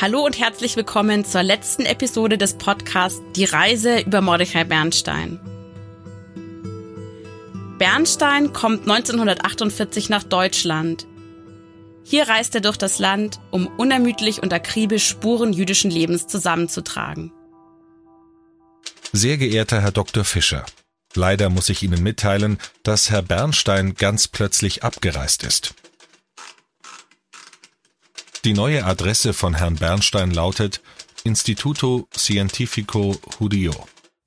Hallo und herzlich willkommen zur letzten Episode des Podcasts Die Reise über Mordechai Bernstein. Bernstein kommt 1948 nach Deutschland. Hier reist er durch das Land, um unermüdlich und akribisch Spuren jüdischen Lebens zusammenzutragen. Sehr geehrter Herr Dr. Fischer, leider muss ich Ihnen mitteilen, dass Herr Bernstein ganz plötzlich abgereist ist. Die neue Adresse von Herrn Bernstein lautet Instituto Cientifico Judío.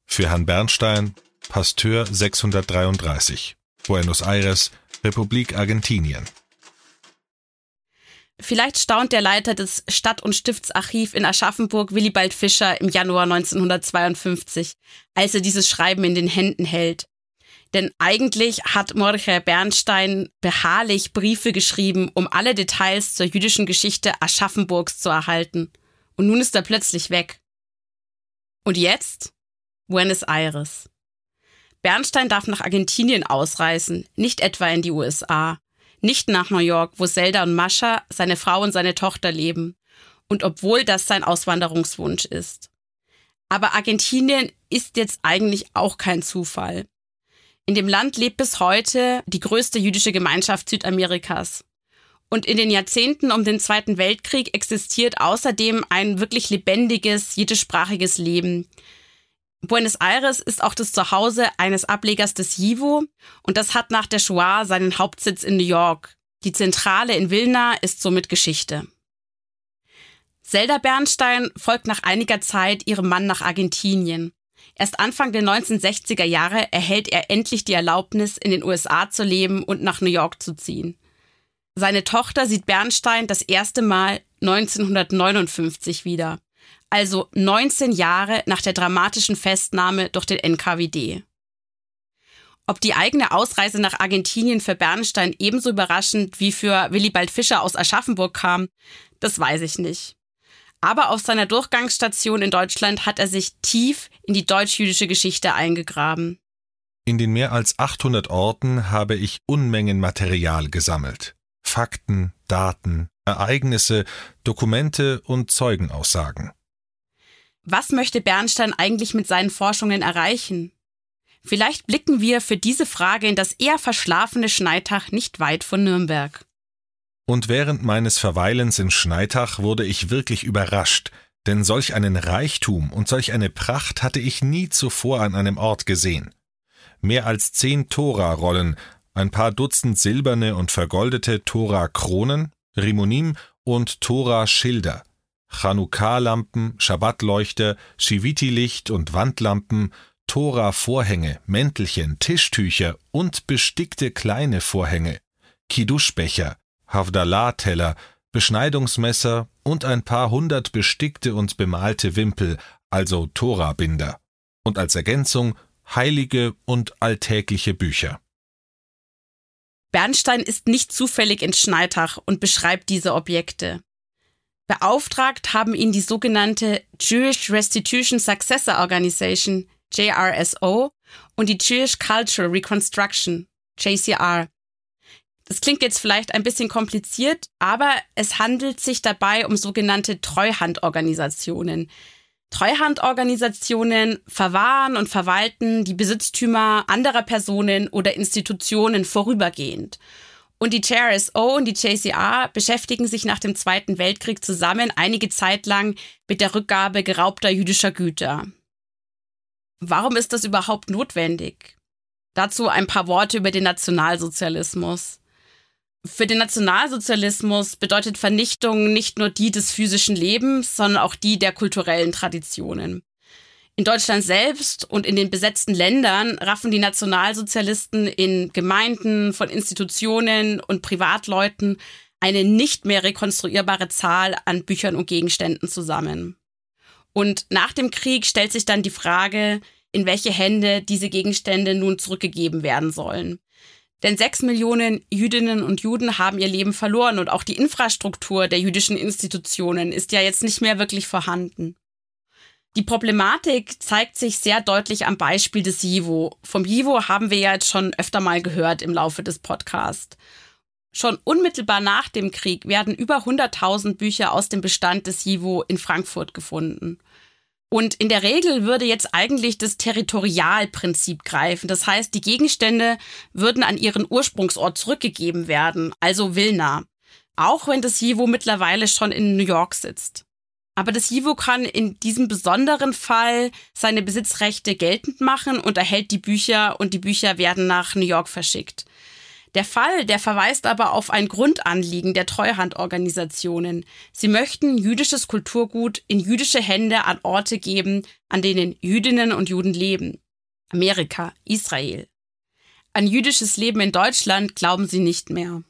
Für Herrn Bernstein Pasteur 633, Buenos Aires, Republik Argentinien. Vielleicht staunt der Leiter des Stadt- und Stiftsarchiv in Aschaffenburg, Willibald Fischer, im Januar 1952, als er dieses Schreiben in den Händen hält. Denn eigentlich hat Mordechai Bernstein beharrlich Briefe geschrieben, um alle Details zur jüdischen Geschichte Aschaffenburgs zu erhalten. Und nun ist er plötzlich weg. Und jetzt? Buenos Aires. Bernstein darf nach Argentinien ausreisen, nicht etwa in die USA, nicht nach New York, wo Zelda und Mascha, seine Frau und seine Tochter leben. Und obwohl das sein Auswanderungswunsch ist. Aber Argentinien ist jetzt eigentlich auch kein Zufall. In dem Land lebt bis heute die größte jüdische Gemeinschaft Südamerikas. Und in den Jahrzehnten um den Zweiten Weltkrieg existiert außerdem ein wirklich lebendiges jiddischsprachiges Leben. Buenos Aires ist auch das Zuhause eines Ablegers des JIVO und das hat nach der Shoah seinen Hauptsitz in New York. Die Zentrale in Vilna ist somit Geschichte. Zelda Bernstein folgt nach einiger Zeit ihrem Mann nach Argentinien. Erst Anfang der 1960er Jahre erhält er endlich die Erlaubnis, in den USA zu leben und nach New York zu ziehen. Seine Tochter sieht Bernstein das erste Mal 1959 wieder, also 19 Jahre nach der dramatischen Festnahme durch den NKWD. Ob die eigene Ausreise nach Argentinien für Bernstein ebenso überraschend wie für Willibald Fischer aus Aschaffenburg kam, das weiß ich nicht. Aber auf seiner Durchgangsstation in Deutschland hat er sich tief in die deutsch-jüdische Geschichte eingegraben. In den mehr als 800 Orten habe ich Unmengen Material gesammelt. Fakten, Daten, Ereignisse, Dokumente und Zeugenaussagen. Was möchte Bernstein eigentlich mit seinen Forschungen erreichen? Vielleicht blicken wir für diese Frage in das eher verschlafene Schneitach nicht weit von Nürnberg. Und während meines Verweilens in Schneitach wurde ich wirklich überrascht, denn solch einen Reichtum und solch eine Pracht hatte ich nie zuvor an einem Ort gesehen. Mehr als zehn Tora-Rollen, ein paar Dutzend silberne und vergoldete Tora-Kronen, Rimonim und Tora-Schilder, Chanukah-Lampen, Schabbatleuchter, Shiviti-Licht und Wandlampen, Tora-Vorhänge, Mäntelchen, Tischtücher und bestickte kleine Vorhänge, Kidduschbecher, Havdalah-Teller, Beschneidungsmesser und ein paar hundert bestickte und bemalte Wimpel, also Torabinder. Und als Ergänzung heilige und alltägliche Bücher. Bernstein ist nicht zufällig in Schneitach und beschreibt diese Objekte. Beauftragt haben ihn die sogenannte Jewish Restitution Successor Organization, JRSO, und die Jewish Cultural Reconstruction, JCR, das klingt jetzt vielleicht ein bisschen kompliziert, aber es handelt sich dabei um sogenannte Treuhandorganisationen. Treuhandorganisationen verwahren und verwalten die Besitztümer anderer Personen oder Institutionen vorübergehend. Und die JRSO und die JCR beschäftigen sich nach dem Zweiten Weltkrieg zusammen einige Zeit lang mit der Rückgabe geraubter jüdischer Güter. Warum ist das überhaupt notwendig? Dazu ein paar Worte über den Nationalsozialismus. Für den Nationalsozialismus bedeutet Vernichtung nicht nur die des physischen Lebens, sondern auch die der kulturellen Traditionen. In Deutschland selbst und in den besetzten Ländern raffen die Nationalsozialisten in Gemeinden, von Institutionen und Privatleuten eine nicht mehr rekonstruierbare Zahl an Büchern und Gegenständen zusammen. Und nach dem Krieg stellt sich dann die Frage, in welche Hände diese Gegenstände nun zurückgegeben werden sollen. Denn sechs Millionen Jüdinnen und Juden haben ihr Leben verloren und auch die Infrastruktur der jüdischen Institutionen ist ja jetzt nicht mehr wirklich vorhanden. Die Problematik zeigt sich sehr deutlich am Beispiel des JIVO. Vom JIVO haben wir ja jetzt schon öfter mal gehört im Laufe des Podcasts. Schon unmittelbar nach dem Krieg werden über 100.000 Bücher aus dem Bestand des Jivo in Frankfurt gefunden. Und in der Regel würde jetzt eigentlich das Territorialprinzip greifen. Das heißt, die Gegenstände würden an ihren Ursprungsort zurückgegeben werden, also Wilna. Auch wenn das Jivo mittlerweile schon in New York sitzt. Aber das Jivo kann in diesem besonderen Fall seine Besitzrechte geltend machen und erhält die Bücher und die Bücher werden nach New York verschickt. Der Fall, der verweist aber auf ein Grundanliegen der Treuhandorganisationen. Sie möchten jüdisches Kulturgut in jüdische Hände an Orte geben, an denen Jüdinnen und Juden leben. Amerika, Israel. An jüdisches Leben in Deutschland glauben sie nicht mehr.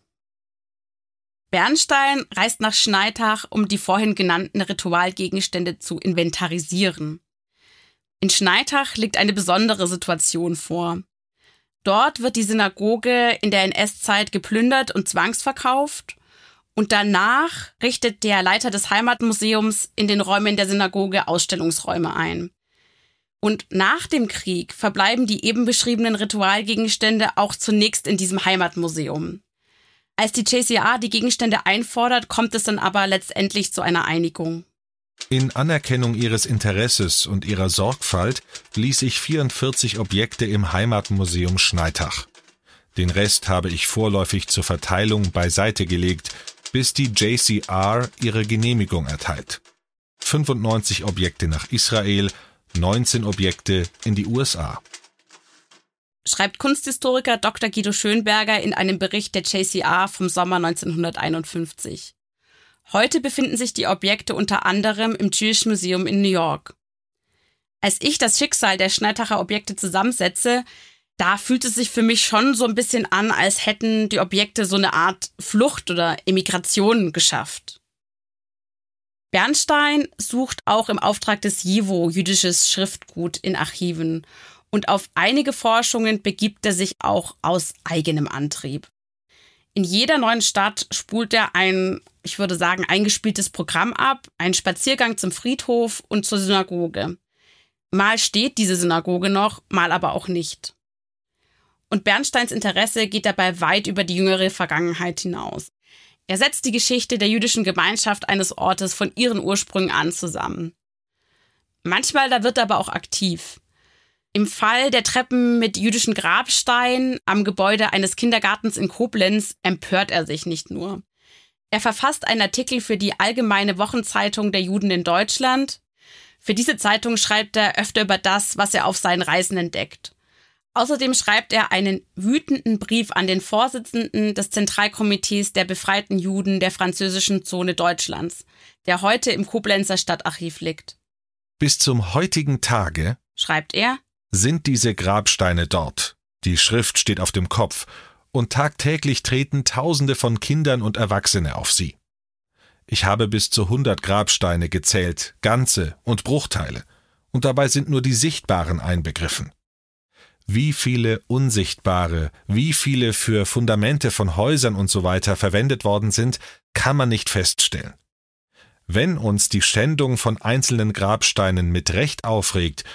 Bernstein reist nach Schneitach, um die vorhin genannten Ritualgegenstände zu inventarisieren. In Schneitach liegt eine besondere Situation vor. Dort wird die Synagoge in der NS-Zeit geplündert und zwangsverkauft. Und danach richtet der Leiter des Heimatmuseums in den Räumen der Synagoge Ausstellungsräume ein. Und nach dem Krieg verbleiben die eben beschriebenen Ritualgegenstände auch zunächst in diesem Heimatmuseum. Als die JCA die Gegenstände einfordert, kommt es dann aber letztendlich zu einer Einigung. In Anerkennung ihres Interesses und ihrer Sorgfalt ließ ich 44 Objekte im Heimatmuseum Schneitach. Den Rest habe ich vorläufig zur Verteilung beiseite gelegt, bis die JCR ihre Genehmigung erteilt. 95 Objekte nach Israel, 19 Objekte in die USA. Schreibt Kunsthistoriker Dr. Guido Schönberger in einem Bericht der JCR vom Sommer 1951. Heute befinden sich die Objekte unter anderem im Jewish Museum in New York. Als ich das Schicksal der Schneitacher Objekte zusammensetze, da fühlt es sich für mich schon so ein bisschen an, als hätten die Objekte so eine Art Flucht oder Emigration geschafft. Bernstein sucht auch im Auftrag des JIVO jüdisches Schriftgut in Archiven und auf einige Forschungen begibt er sich auch aus eigenem Antrieb. In jeder neuen Stadt spult er ein, ich würde sagen, eingespieltes Programm ab, einen Spaziergang zum Friedhof und zur Synagoge. Mal steht diese Synagoge noch, mal aber auch nicht. Und Bernsteins Interesse geht dabei weit über die jüngere Vergangenheit hinaus. Er setzt die Geschichte der jüdischen Gemeinschaft eines Ortes von ihren Ursprüngen an zusammen. Manchmal da wird er aber auch aktiv. Im Fall der Treppen mit jüdischen Grabsteinen am Gebäude eines Kindergartens in Koblenz empört er sich nicht nur. Er verfasst einen Artikel für die Allgemeine Wochenzeitung der Juden in Deutschland. Für diese Zeitung schreibt er öfter über das, was er auf seinen Reisen entdeckt. Außerdem schreibt er einen wütenden Brief an den Vorsitzenden des Zentralkomitees der befreiten Juden der französischen Zone Deutschlands, der heute im Koblenzer Stadtarchiv liegt. Bis zum heutigen Tage, schreibt er, sind diese Grabsteine dort. Die Schrift steht auf dem Kopf, und tagtäglich treten Tausende von Kindern und Erwachsene auf sie. Ich habe bis zu hundert Grabsteine gezählt, ganze und Bruchteile, und dabei sind nur die sichtbaren einbegriffen. Wie viele unsichtbare, wie viele für Fundamente von Häusern und so weiter verwendet worden sind, kann man nicht feststellen. Wenn uns die Schändung von einzelnen Grabsteinen mit Recht aufregt,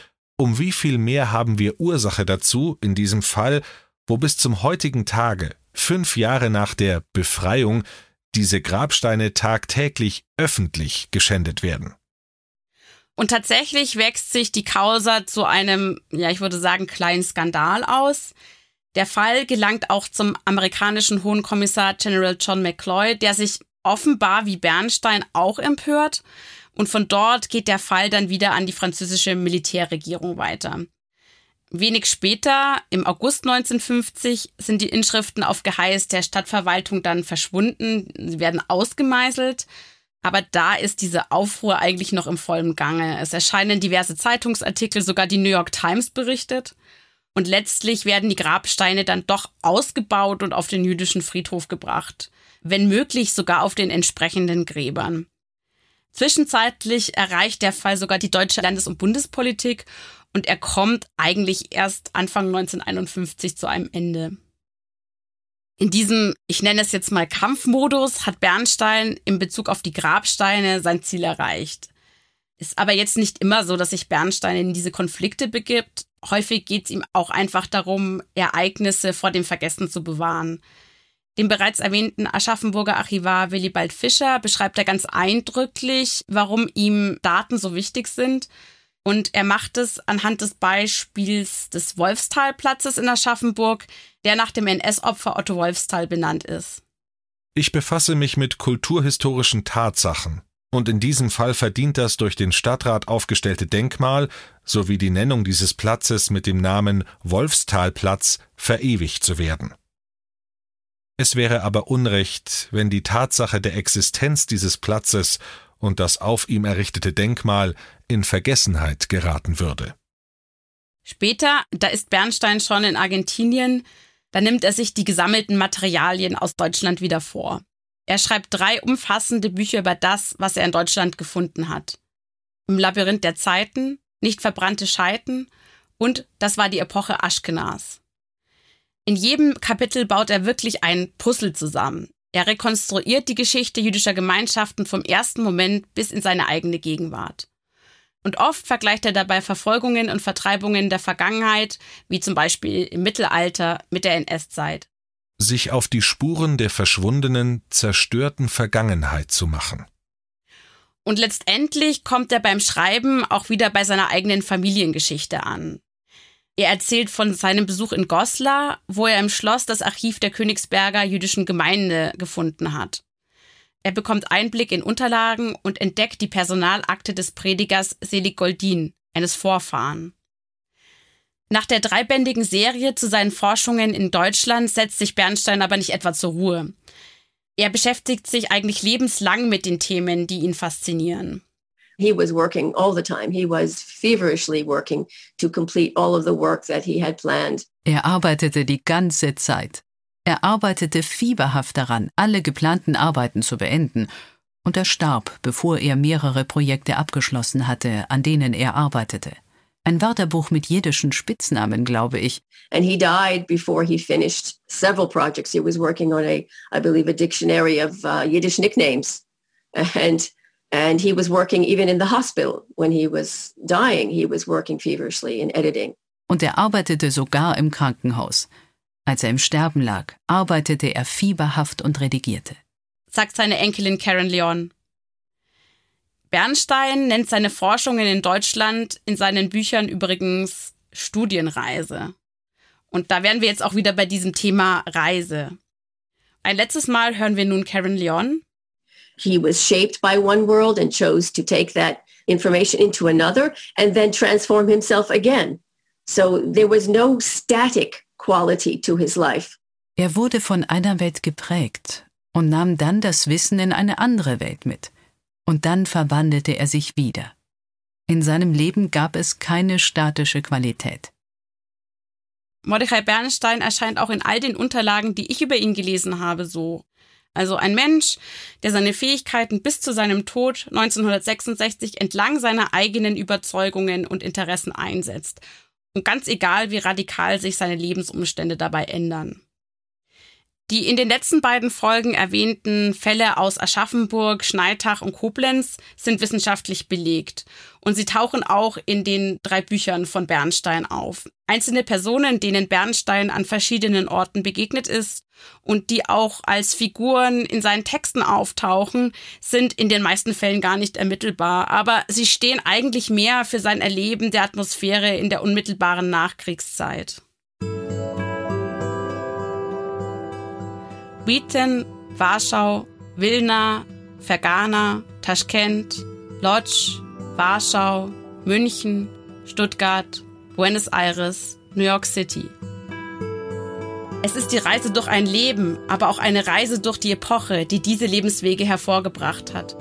um wie viel mehr haben wir Ursache dazu, in diesem Fall, wo bis zum heutigen Tage, fünf Jahre nach der Befreiung, diese Grabsteine tagtäglich öffentlich geschändet werden. Und tatsächlich wächst sich die Causa zu einem, ja, ich würde sagen, kleinen Skandal aus. Der Fall gelangt auch zum amerikanischen Hohen Kommissar General John McCloy, der sich offenbar wie Bernstein auch empört und von dort geht der Fall dann wieder an die französische Militärregierung weiter. Wenig später, im August 1950, sind die Inschriften auf Geheiß der Stadtverwaltung dann verschwunden. Sie werden ausgemeißelt. Aber da ist diese Aufruhr eigentlich noch im vollen Gange. Es erscheinen diverse Zeitungsartikel, sogar die New York Times berichtet. Und letztlich werden die Grabsteine dann doch ausgebaut und auf den jüdischen Friedhof gebracht. Wenn möglich sogar auf den entsprechenden Gräbern. Zwischenzeitlich erreicht der Fall sogar die deutsche Landes- und Bundespolitik und er kommt eigentlich erst Anfang 1951 zu einem Ende. In diesem, ich nenne es jetzt mal Kampfmodus, hat Bernstein in Bezug auf die Grabsteine sein Ziel erreicht. Ist aber jetzt nicht immer so, dass sich Bernstein in diese Konflikte begibt. Häufig geht es ihm auch einfach darum, Ereignisse vor dem Vergessen zu bewahren. Dem bereits erwähnten Aschaffenburger Archivar Willibald Fischer beschreibt er ganz eindrücklich, warum ihm Daten so wichtig sind. Und er macht es anhand des Beispiels des Wolfstalplatzes in Aschaffenburg, der nach dem NS-Opfer Otto Wolfstal benannt ist. Ich befasse mich mit kulturhistorischen Tatsachen, und in diesem Fall verdient das durch den Stadtrat aufgestellte Denkmal sowie die Nennung dieses Platzes mit dem Namen Wolfstalplatz verewigt zu werden. Es wäre aber Unrecht, wenn die Tatsache der Existenz dieses Platzes und das auf ihm errichtete Denkmal in Vergessenheit geraten würde. Später, da ist Bernstein schon in Argentinien, da nimmt er sich die gesammelten Materialien aus Deutschland wieder vor. Er schreibt drei umfassende Bücher über das, was er in Deutschland gefunden hat. Im Labyrinth der Zeiten, nicht verbrannte Scheiten und das war die Epoche Aschkenas. In jedem Kapitel baut er wirklich ein Puzzle zusammen. Er rekonstruiert die Geschichte jüdischer Gemeinschaften vom ersten Moment bis in seine eigene Gegenwart. Und oft vergleicht er dabei Verfolgungen und Vertreibungen der Vergangenheit, wie zum Beispiel im Mittelalter, mit der NS-Zeit. Sich auf die Spuren der verschwundenen, zerstörten Vergangenheit zu machen. Und letztendlich kommt er beim Schreiben auch wieder bei seiner eigenen Familiengeschichte an. Er erzählt von seinem Besuch in Goslar, wo er im Schloss das Archiv der Königsberger jüdischen Gemeinde gefunden hat. Er bekommt Einblick in Unterlagen und entdeckt die Personalakte des Predigers Selig Goldin, eines Vorfahren. Nach der dreibändigen Serie zu seinen Forschungen in Deutschland setzt sich Bernstein aber nicht etwa zur Ruhe. Er beschäftigt sich eigentlich lebenslang mit den Themen, die ihn faszinieren. He was working all the time. He was feverishly working to complete all of the work that he had planned. Er arbeitete die ganze Zeit. Er arbeitete fieberhaft daran, alle geplanten Arbeiten zu beenden, und er starb, bevor er mehrere Projekte abgeschlossen hatte, an denen er arbeitete. Ein Wörterbuch mit jiddischen Spitznamen, glaube ich. And he died before he finished several projects. He was working on a, I believe, a dictionary of uh, Yiddish nicknames. And and he was working even in the hospital when he was dying. He was working feverishly in editing. Und er arbeitete sogar im Krankenhaus. Als er im Sterben lag, arbeitete er fieberhaft und redigierte. Sagt seine Enkelin Karen Leon. Bernstein nennt seine Forschungen in Deutschland in seinen Büchern übrigens Studienreise. Und da wären wir jetzt auch wieder bei diesem Thema Reise. Ein letztes Mal hören wir nun Karen Leon. He was shaped by one world and chose to take that information into another and then transform himself again. So there was no static quality to his life. Er wurde von einer Welt geprägt und nahm dann das Wissen in eine andere Welt mit. Und dann verwandelte er sich wieder. In seinem Leben gab es keine statische Qualität. Mordechai Bernstein erscheint auch in all den Unterlagen, die ich über ihn gelesen habe, so. Also ein Mensch, der seine Fähigkeiten bis zu seinem Tod 1966 entlang seiner eigenen Überzeugungen und Interessen einsetzt und ganz egal, wie radikal sich seine Lebensumstände dabei ändern. Die in den letzten beiden Folgen erwähnten Fälle aus Aschaffenburg, Schneitach und Koblenz sind wissenschaftlich belegt und sie tauchen auch in den drei Büchern von Bernstein auf. Einzelne Personen, denen Bernstein an verschiedenen Orten begegnet ist und die auch als Figuren in seinen Texten auftauchen, sind in den meisten Fällen gar nicht ermittelbar, aber sie stehen eigentlich mehr für sein Erleben der Atmosphäre in der unmittelbaren Nachkriegszeit. Wheaton, Warschau, Wilna, Fergana, Taschkent, Lodz, Warschau, München, Stuttgart, Buenos Aires, New York City. Es ist die Reise durch ein Leben, aber auch eine Reise durch die Epoche, die diese Lebenswege hervorgebracht hat.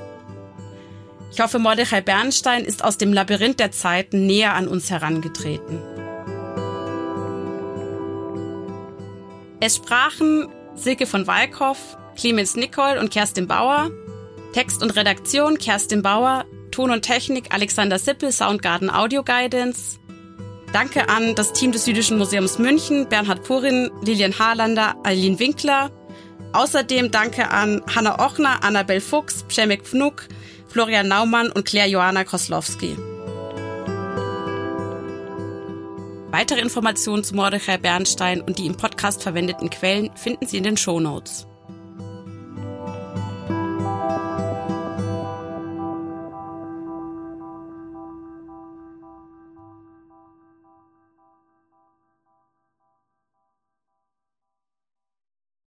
Ich hoffe, Mordechai Bernstein ist aus dem Labyrinth der Zeiten näher an uns herangetreten. Es sprachen Silke von Walkow, Clemens Nicol und Kerstin Bauer. Text und Redaktion Kerstin Bauer. Ton und Technik Alexander Sippel, Soundgarden Audio Guidance. Danke an das Team des Jüdischen Museums München, Bernhard Purin, Lilian Harlander, Aline Winkler. Außerdem danke an Hanna Ochner, Annabel Fuchs, Przemek Pfnuk, Florian Naumann und Claire Johanna Koslowski. Weitere Informationen zu Mordechai Bernstein und die im Podcast verwendeten Quellen finden Sie in den Show Notes.